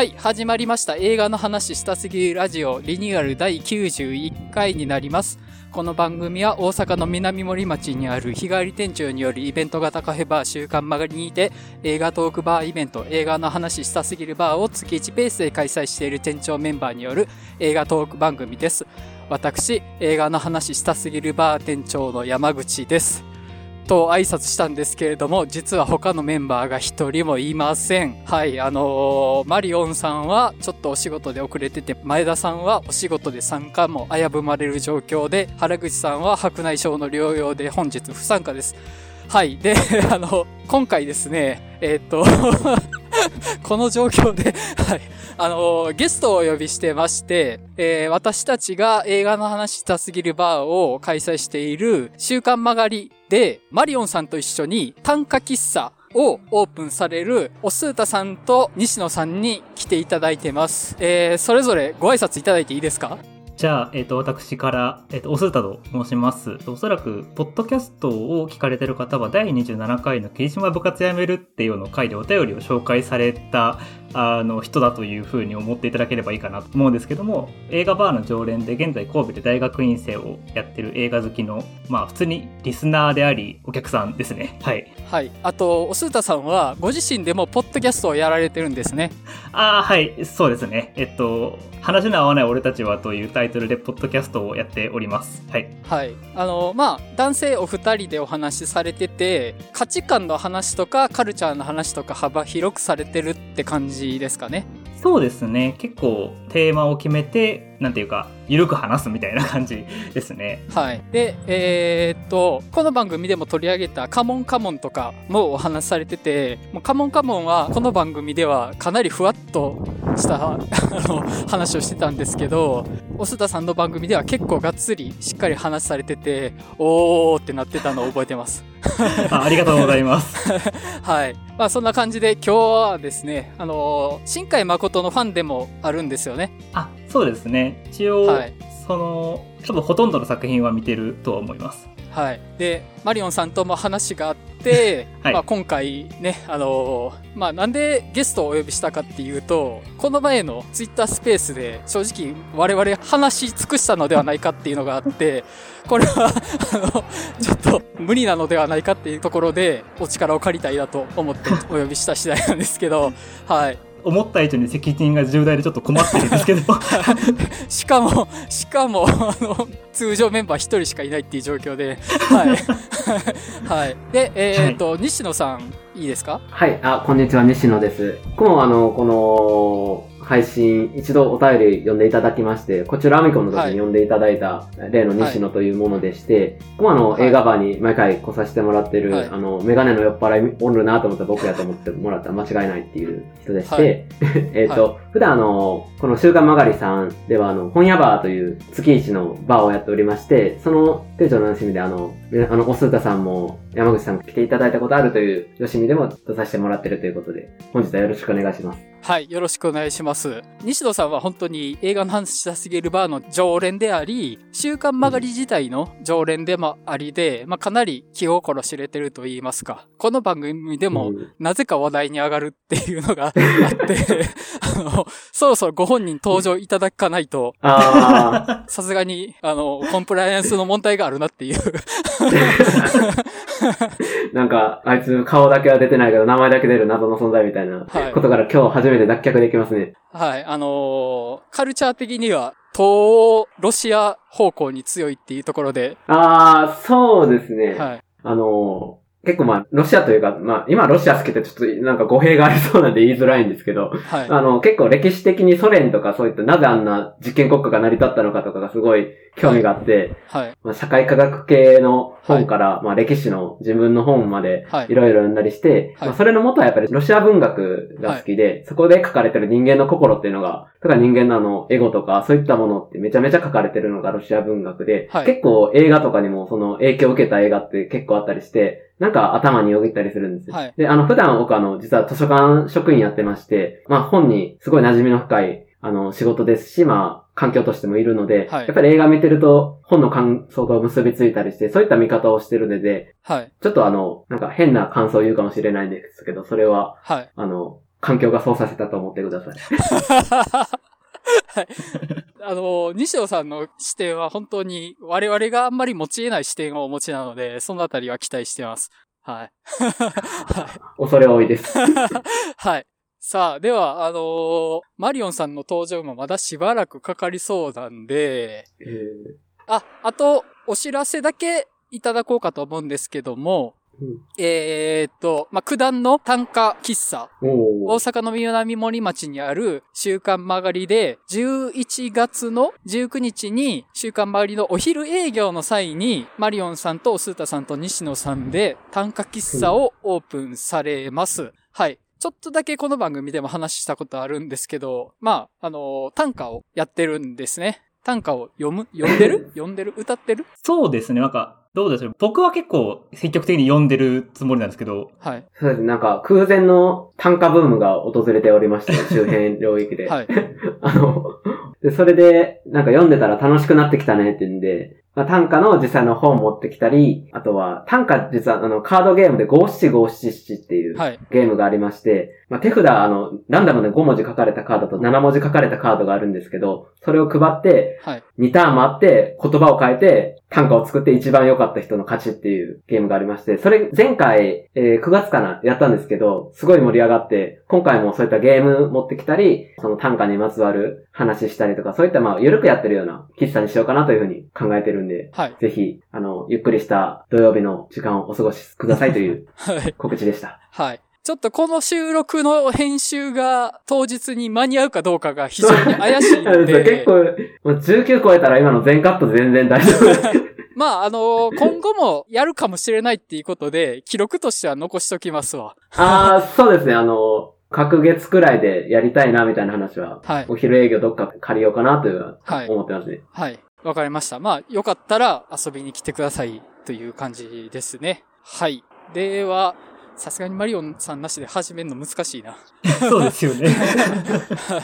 はい、始まりました。映画の話したすぎるラジオリニューアル第91回になります。この番組は大阪の南森町にある日帰り店長によるイベント型カフェバー週刊曲がりにて映画トークバーイベント映画の話したすぎるバーを月1ペースで開催している店長メンバーによる映画トーク番組です。私、映画の話したすぎるバー店長の山口です。と挨拶したんですけれども、実は他のメンバーが一人もいません。はい、あのーマリオンさんはちょっとお仕事で遅れてて、前田さんはお仕事で参加も危ぶまれる状況で、原口さんは白内障の療養で本日不参加です。はい。で、あの、今回ですね、えーっと、この状況で、はい。あの、ゲストをお呼びしてまして、えー私たちが映画の話したすぎるバーを開催している週刊曲がりで、マリオンさんと一緒に短歌喫茶をオープンされるおすーたさんと西野さんに来ていただいてます。えーそれぞれご挨拶いただいていいですか？じゃあ、えっ、と、私から、えっ、と、おすたと申します。おそらく、ポッドキャストを聞かれてる方は、第27回の霧島部活やめるっていうの回でお便りを紹介された、あの、人だというふうに思っていただければいいかなと思うんですけども、映画バーの常連で、現在神戸で大学院生をやってる映画好きの、まあ、普通にリスナーであり、お客さんですね。はい。はい。あと、おすーたさんはご自身でもポッドキャストをやられてるんですね。ああ、はい、そうですね。えっと、話の合わない俺たちはというタイトルで、ポッドキャストをやっております。はい。はい。あの、まあ、男性お二人でお話しされてて、価値観の話とかカルチャーの話とか幅広くされてるって感じですかね。そうですね。結構テーマを決めて、なんていうか、ゆるく話すみたいな感じですね。はい。で、えーっと、この番組でも取り上げたカモンカモンとかもお話しされてて、もうカモンカモンはこの番組ではかなりふわっとした あの話をしてたんですけど、おすたさんの番組では結構がっつりしっかり話されてて、おーってなってたのを覚えてます。あありがとうございます。はい。まあそんな感じで今日はですね、あの、新海誠のファンでもあるんですよね。あ、そうですね。一応、はいその、多分ほとんどの作品は見てるとは思います。はい。で、マリオンさんとも話があって、はいまあ今回ね、あのーまあなんでゲストをお呼びしたかっていうと、この前のツイッタースペースで正直我々話し尽くしたのではないかっていうのがあって、これは、あの、ちょっと無理なのではないかっていうところでお力を借りたいなと思ってお呼びした次第なんですけど、はい。思った以上に責任が重大でちょっと困ってるんですけど。しかも、しかも、あの、通常メンバー一人しかいないっていう状況で、はい。はい。で、えっ、と、西野さん、いいですか？はい、あ、こんにちは、西野です。僕もあの、この、配信、一度お便り読んでいただきまして、こちらアミコの時にはい。読んでいただいた例の西野というものでして、はい映画バーに毎回来させてもらってる、はい。あの、メガネの酔っ払いおるなと思ったら僕やと思ってもらったら間違いないっていう人でして、えっと、普段あの、この週刊曲がりさんではあの、本屋バーという月一のバーをやっておりまして、その店長の楽しみであの、あの、おすーたさんも山口さんも来ていただいたことあるという、よしみでも出させてもらってるということで、本日はよろしくお願いします。はい、よろしくお願いします。西野さんは本当に映画の話したすぎるバーの常連であり、週刊曲がり自体の常連でもありで、まあ、かなり気心知れてると言いますか。この番組でも、うんなぜか話題に上がるっていうのがあって、あの、そろそろご本人登場いただかないと、あさすがに、あの、コンプライアンスの問題があるなっていう。ー、なんか、あいつ顔だけは出てないけど名前だけ出る謎の存在みたいなはいことから今日初めて脱却できますね。はい、あのーカルチャー的には、東欧ロシア方向に強いっていうところで、あー、そうですね。はい。あのー結構まあ、ロシアというか、まあ、今ロシア好きってちょっとなんか語弊がありそうなんで言いづらいんですけど、はい。あの、結構歴史的にソ連とかそういったなぜあんな実験国家が成り立ったのかとかがすごい興味があって、はい。まあ、社会科学系の本から、まあ歴史の自分の本まではい。いろいろ読んだりして、はい。まあそれの元はやっぱりロシア文学が好きで、そこで書かれてる人間の心っていうのが、とか人間のあのエゴとかそういったものってめちゃめちゃ書かれてるのがロシア文学で、はい。結構映画とかにもその影響を受けた映画って結構あったりして、なんか頭によぎったりするんですよ。はい。で、あの普段僕あの実は図書館職員やってまして、まあ本にすごい馴染みの深いあの仕事ですし、まあ環境としてもいるので、はいやっぱり映画見てると本の感想が結びついたりして、そういった見方をしてるので、はい。ちょっとあの、なんか変な感想を言うかもしれないんですけど、それは、はい。あの、環境がそうさせたと思ってください。はい。あの、西野さんの視点は本当に我々があんまり持ち得ない視点をお持ちなので、そのあたりは期待してます。はい。恐れ多いです。はい。さあ、では、あのーマリオンさんの登場もまだしばらくかかりそうなんで、えーあ、あと、お知らせだけいただこうかと思うんですけども、うんえーっと、まあ、九段の単価喫茶、大阪の南森町にある週刊曲がりで、11月の19日に週刊曲がりのお昼営業の際に、マリオンさんとスータさんと西野さんで単価喫茶をオープンされます。はい。ちょっとだけこの番組でも話したことあるんですけど、まあ、あの短歌をやってるんですね。短歌を読む？読んでる？読んでる？歌ってる？そうですね。なんか、どうでしょう？僕は結構積極的に読んでるつもりなんですけど、はい。そうですね。なんか空前の単価ブームが訪れておりまして、周辺領域で。はい。あの、で、それで、なんか読んでたら楽しくなってきたねって言うんで、まあ、短歌の実際の本持ってきたり、あとは、短歌実はあの、カードゲームで五七五七七っていうはい。ゲームがありまして、まあ、手札、あの、ランダムで5文字書かれたカードと7文字書かれたカードがあるんですけど、それを配って、はい。2ターン回って言葉を変えて短歌を作って一番良かった人の勝ちっていうゲームがありまして、それ前回、えー9月かなやったんですけど、すごい盛り上がって、今回もそういったゲーム持ってきたり、その短歌にまつわる話したりとか、そういったまあ緩くやってるような喫茶にしようかなというふうに考えてるんで、はい。ぜひ、あの、ゆっくりした土曜日の時間をお過ごしくださいというはい。告知でした。はい。ちょっとこの収録の編集が当日に間に合うかどうかが非常に怪しいので 結、構、もう19超えたら今の全カットで全然大丈夫。まあ、あの今後もやるかもしれないっていうことで、記録としては残しときますわ。ああ、そうですね。あの、隔月くらいでやりたいな、みたいな話は、はい。お昼営業どっか借りようかな、というはい。思ってますね。はい。わかりました。まあ、よかったら遊びに来てくださいという感じですね。はい。では、さすがにマリオンさんなしで始めるの難しいな。そうですよね。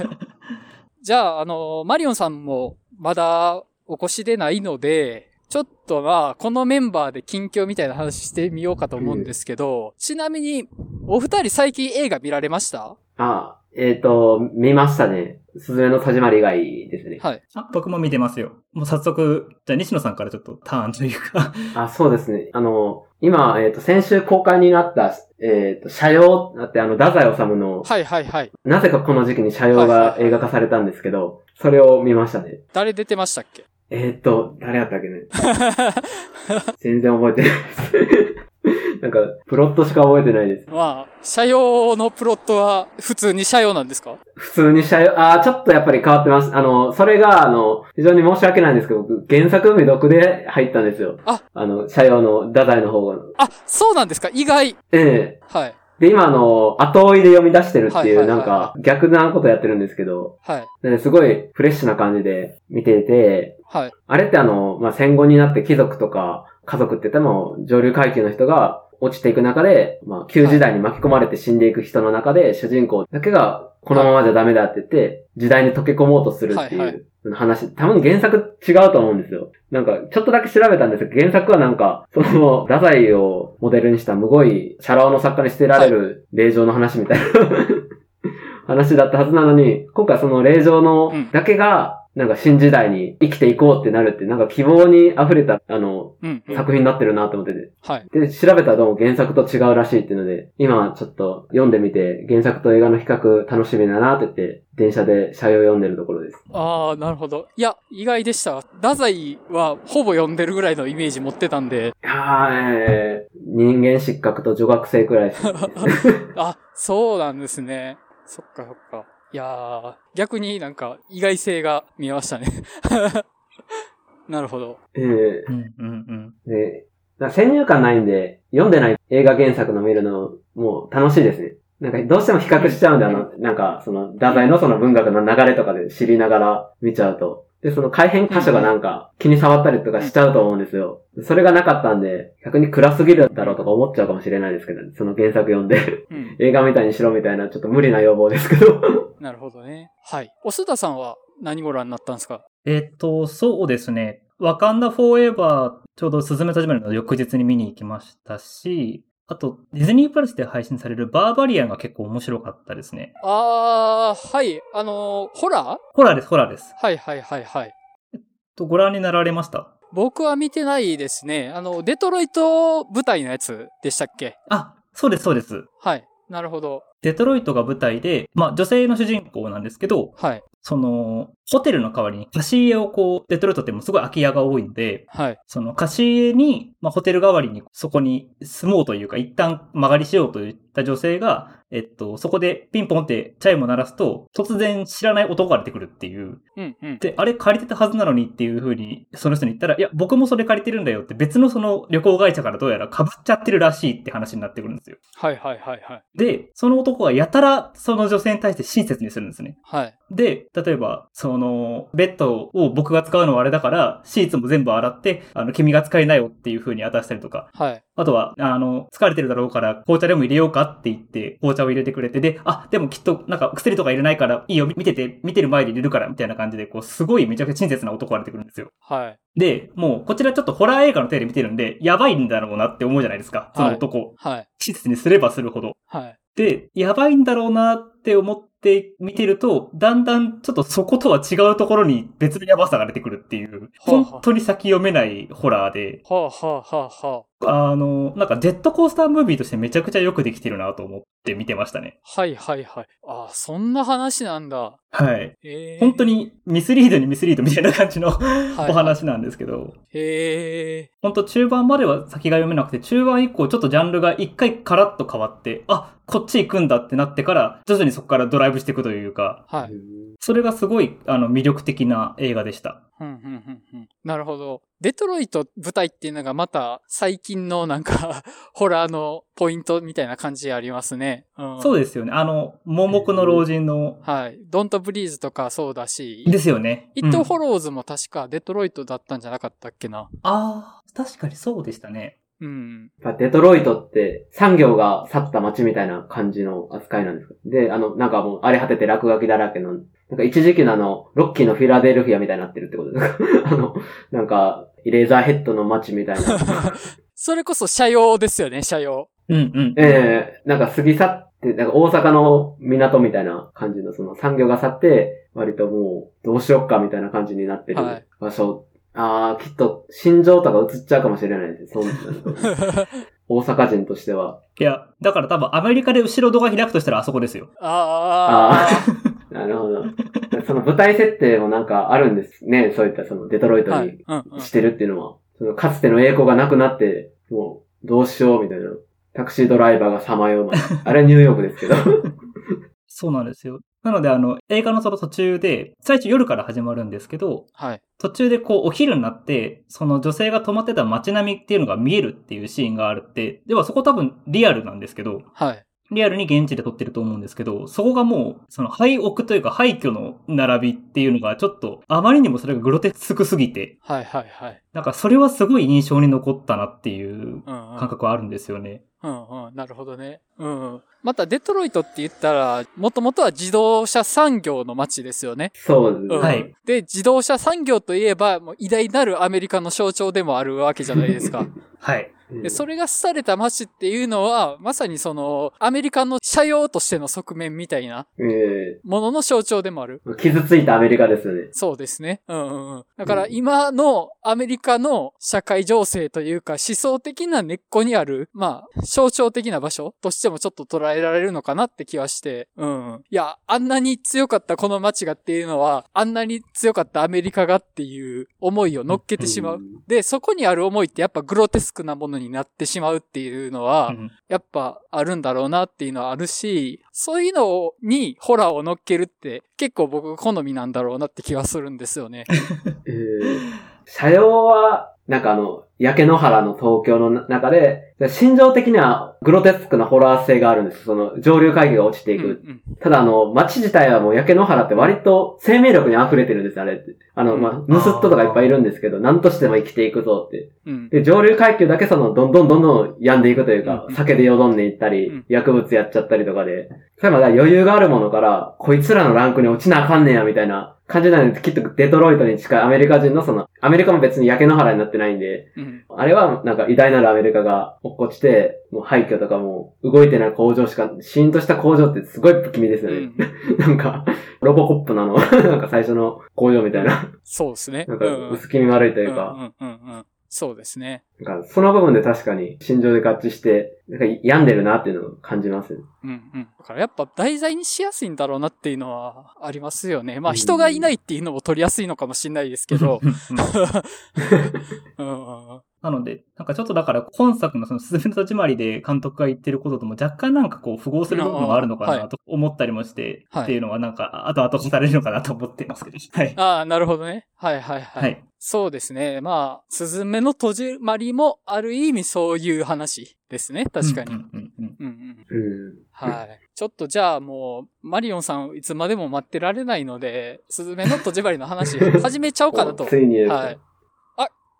じゃあ、あの、マリオンさんもまだお越しでないので、ちょっとまあ、このメンバーで近況みたいな話してみようかと思うんですけど、ちなみに、お二人最近映画見られました？あえっ、と、見ましたね。すずめの始まり以外ですね。はい。あ僕も見てますよ。もう早速、じゃあ西野さんからちょっとターンというか。あ、そうですね。あの、今、えっ、と、先週公開になった、えっ、と、社用だってあの、太宰治の、はいはいはい。なぜかこの時期に社用が映画化されたんですけど、それを見ましたね。誰出てましたっけ？えっ、と、誰やったっけね。全然覚えてないです。なんか、プロットしか覚えてないです。まあ、車用のプロットは普通に車用なんですか？普通に社用、あーちょっとやっぱり変わってます。あの、それが、あの、非常に申し訳ないんですけど、僕、原作未読で入ったんですよ。ああの、社用の太宰の方が。あ、そうなんですか？意外。ええはい。で、今、あの、後追いで読み出してるっていう、なんか、逆なことやってるんですけど、はい。ですごいフレッシュな感じで見ていて、はい。あれってあの、まあ、戦後になって貴族とか家族って言っても上流階級の人が落ちていく中で、まあ、旧時代に巻き込まれて死んでいく人の中で、主人公だけがこのままじゃダメだって言って、時代に溶け込もうとするってはいはい。いう話、多分原作違うと思うんですよ。なんか、ちょっとだけ調べたんですけど、原作はなんか、その、太宰をモデルにしたむごい、シャラオの作家に捨てられる霊場の話みたいな、話だったはずなのに、今回その霊場のうん。だけが、なんか新時代に生きていこうってなるって、なんか希望に溢れた、あの、うん、うん。作品になってるなと思ってて。はい。で、調べたらどうも原作と違うらしいっていうので、今ちょっと読んでみて、原作と映画の比較楽しみだなって言って、電車で車用読んでるところです。ああ、なるほど。いや、意外でした。太宰はほぼ読んでるぐらいのイメージ持ってたんで、いやー、えー、人間失格と女学生くらいです、ね。あ、そうなんですね。そっかそっか。いやー、逆になんか意外性が見えましたね。なるほど。えー、うんうんで、なんか先入観ないんで、読んでない映画原作の見るの、もう楽しいですね。なんかどうしても比較しちゃうんで、あの、なんかその、太宰のその文学の流れとかで知りながら見ちゃうと。で、その改変箇所がなんか気に触ったりとかしちゃうと思うんですよ。それがなかったんで、逆に暗すぎるだろうとか思っちゃうかもしれないですけど、その原作読んで、うん。映画みたいにしろみたいな、ちょっと無理な要望ですけど。なるほどね。はい。お須田さんは何ご覧になったんですか？えっと、そうですね。ワカンダフォーエバー、ちょうどスズメと始まるの翌日に見に行きましたし、あと、ディズニープラスで配信されるバーバリアンが結構面白かったですね。あー、はい。あのーホラー？ホラーです、ホラーです。はいはいはいはい。と、ご覧になられました？僕は見てないですね。あの、デトロイト舞台のやつでしたっけ？あ、そうです、そうです。はい。なるほど。デトロイトが舞台で、まあ女性の主人公なんですけど、はい。その、ホテルの代わりに貸し家をこう、デトロイトってもうすごい空き家が多いので、はい。その貸し家に、まあホテル代わりにそこに住もうというか、一旦間借りしようといった女性が、えっと、そこでピンポンってチャイムを鳴らすと、突然知らない男が出てくるっていう。うんうん。で、あれ借りてたはずなのにっていう風に、その人に言ったら、いや、僕もそれ借りてるんだよって別のその旅行会社からどうやら被っちゃってるらしいって話になってくるんですよ。はいはいはいはい。で、その男はやたらその女性に対して親切にするんですね。はい。で、例えば、その、ベッドを僕が使うのはあれだから、シーツも全部洗って、あの、君が使いなよっていう風に渡したりとか、はい。あとは、あの、疲れてるだろうから、紅茶でも入れようかって言って、紅茶を入れてくれて、で、あ、でもきっと、なんか薬とか入れないから、いいよ、見てて、見てる前で入れるから、みたいな感じで、こう、すごいめちゃくちゃ親切な男が出てくるんですよ。はい。で、もう、こちらちょっとホラー映画の手で見てるんで、やばいんだろうなって思うじゃないですか。その男。はい。親切にすればするほど。はい。で、やばいんだろうなって思って見てると、だんだんちょっとそことは違うところに別のやばさが出てくるっていう、はあはあ本当に先読めないホラーで、はあはあはあはあの、なんかジェットコースタームービーとしてめちゃくちゃよくできてるなと思って見てましたね。あ。はいはいはい。ああ、そんな話なんだ。はい。へえ。本当にミスリードにミスリードみたいな感じのはいお話なんですけど、へえ。本当中盤までは先が読めなくて、中盤以降ちょっとジャンルが一回カラッと変わって、あ、こっち行くんだってなってから、徐々にそこからドライブしていくというか、はい。それがすごい、あの、魅力的な映画でした。うん、うん、うん、うん。なるほど。デトロイト舞台っていうのがまた最近のなんか、ホラーのポイントみたいな感じありますね。うん。そうですよね。あの、盲目の老人の、はい。ドントブリーズとかそうだし、ですよね。イット・うんホローズも確かデトロイトだったんじゃなかったっけな。ああ、確かにそうでしたね。うん。やっぱデトロイトって産業が去った街みたいな感じの扱いなんですか？で、あの、なんかもう荒れ果てて落書きだらけの、なんか一時期のあの、ロッキーのフィラデルフィアみたいになってるってことですか？あの、なんか、イレーザーヘッドの街みたいな。それこそ社用ですよね、社用。うんうん。ええなんか過ぎ去って、なんか大阪の港みたいな感じのその産業が去って、割ともうどうしよっかみたいな感じになってるはい場所。ああ、きっと心情とか映っちゃうかもしれないです。そうなんだ 大阪人としては。いや、だから多分アメリカで後ろ戸が開くとしたらあそこですよ。ああ。なるほど。その舞台設定もなんかあるんですね。そういったそのデトロイトに。してるっていうのは。そのかつての栄光がなくなって、もうどうしようみたいな。タクシードライバーがさまようまで。あれニューヨークですけど。そうなんですよ。なのであの、映画のその途中で、最初夜から始まるんですけど、はい。途中でこうお昼になって、その女性が泊まってた街並みっていうのが見えるっていうシーンがあるって、ではそこ多分リアルなんですけど、はい。リアルに現地で撮ってると思うんですけど、そこがもう、その廃屋というか廃墟の並びっていうのがちょっと、あまりにもそれがグロテスクすぎて、はいはいはい。なんかそれはすごい印象に残ったなっていう。感覚はあるんですよね。うんうん。なるほどね。うんうん。またデトロイトって言ったら、もともとは自動車産業の街ですよね。そうですね。うんはい。で、自動車産業といえば、もう偉大なるアメリカの象徴でもあるわけじゃないですか。はい。うんで、それが廃れた街っていうのは、まさにその、アメリカの社用としての側面みたいなえものの象徴でもある。え傷ついたアメリカですよね。そうですね。うんうんうん。だから今のアメリカの社会情勢というか思想的な根っこにある、まあ、象徴的な場所としてもちょっと捉えられるのかなって気はして、うんうん。いや、あんなに強かったこの街がっていうのは、あんなに強かったアメリカがっていう思いを乗っけてしまう。で、そこにある思いってやっぱグロテスクなものになってしまうっていうのは、うんやっぱあるんだろうなっていうのはあるし、そういうのにホラーを乗っけるって結構僕好みなんだろうなって気がするんですよね。ええ車両は、なんかあの、焼け野原の東京の中で、心情的にはグロテスクなホラー性があるんです。その上流階級が落ちていく。うんうんただあの、街自体はもう焼け野原って割と生命力に溢れてるんです、あれって。あの、まあ、ムスットとかいっぱいいるんですけど、何としても生きていくぞって。うんで、上流階級だけその、どんどんどんどん病んでいくというかう、ん酒でよどんでいったり、うん薬物やっちゃったりとかで、例えば余裕があるものから、こいつらのランクに落ちなあかんねや、みたいな感じなんで、きっとデトロイトに近いアメリカ人のその、アメリカも別に焼け野原になってないんで、うん。あれはなんか偉大なるアメリカが落っこちて、もう廃墟とかも動いてない工場しか、シーンとした工場ってすごい不気味ですよね。うん。なんか、ロボコップなの、なんか最初の工場みたいな、そうですね。なんかうん薄気味悪いというか。そうですね。なんかその部分で確かに心情で合致して、なんか病んでるなっていうのを感じます。うんうん。だからやっぱ題材にしやすいんだろうなっていうのはありますよね。まあうん人がいないっていうのも取りやすいのかもしれないですけど。うんなので、なんかちょっとだから今作のそのすずめの戸締まりで監督が言ってることとも若干なんかこう符合する部分があるのかなと思ったりもして、はいっていうのはなんか後々されるのかなと思ってますけど。はい。ああ、なるほどね。はいはいはい。はい。そうですね。まあ、すずめの戸締まりもある意味そういう話ですね。確かに。うんうんうんうんうん。うん。はい。ちょっとじゃあもう、マリオンさんいつまでも待ってられないので、すずめの戸締まりの話 始めちゃおうかなとお。ついにはい。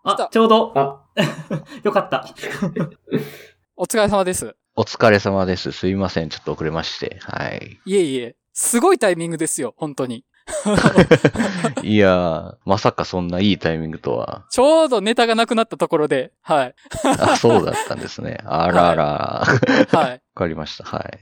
あ、ちょうど、あ、よかった。お疲れ様です。お疲れ様です。すいません。ちょっと遅れまして。はい。いえいえ、すごいタイミングですよ、本当に。いやー、まさかそんないいタイミングとは。ちょうどネタがなくなったところで、はい。あ、そうだったんですね。あらら。わはい。かりました。はい。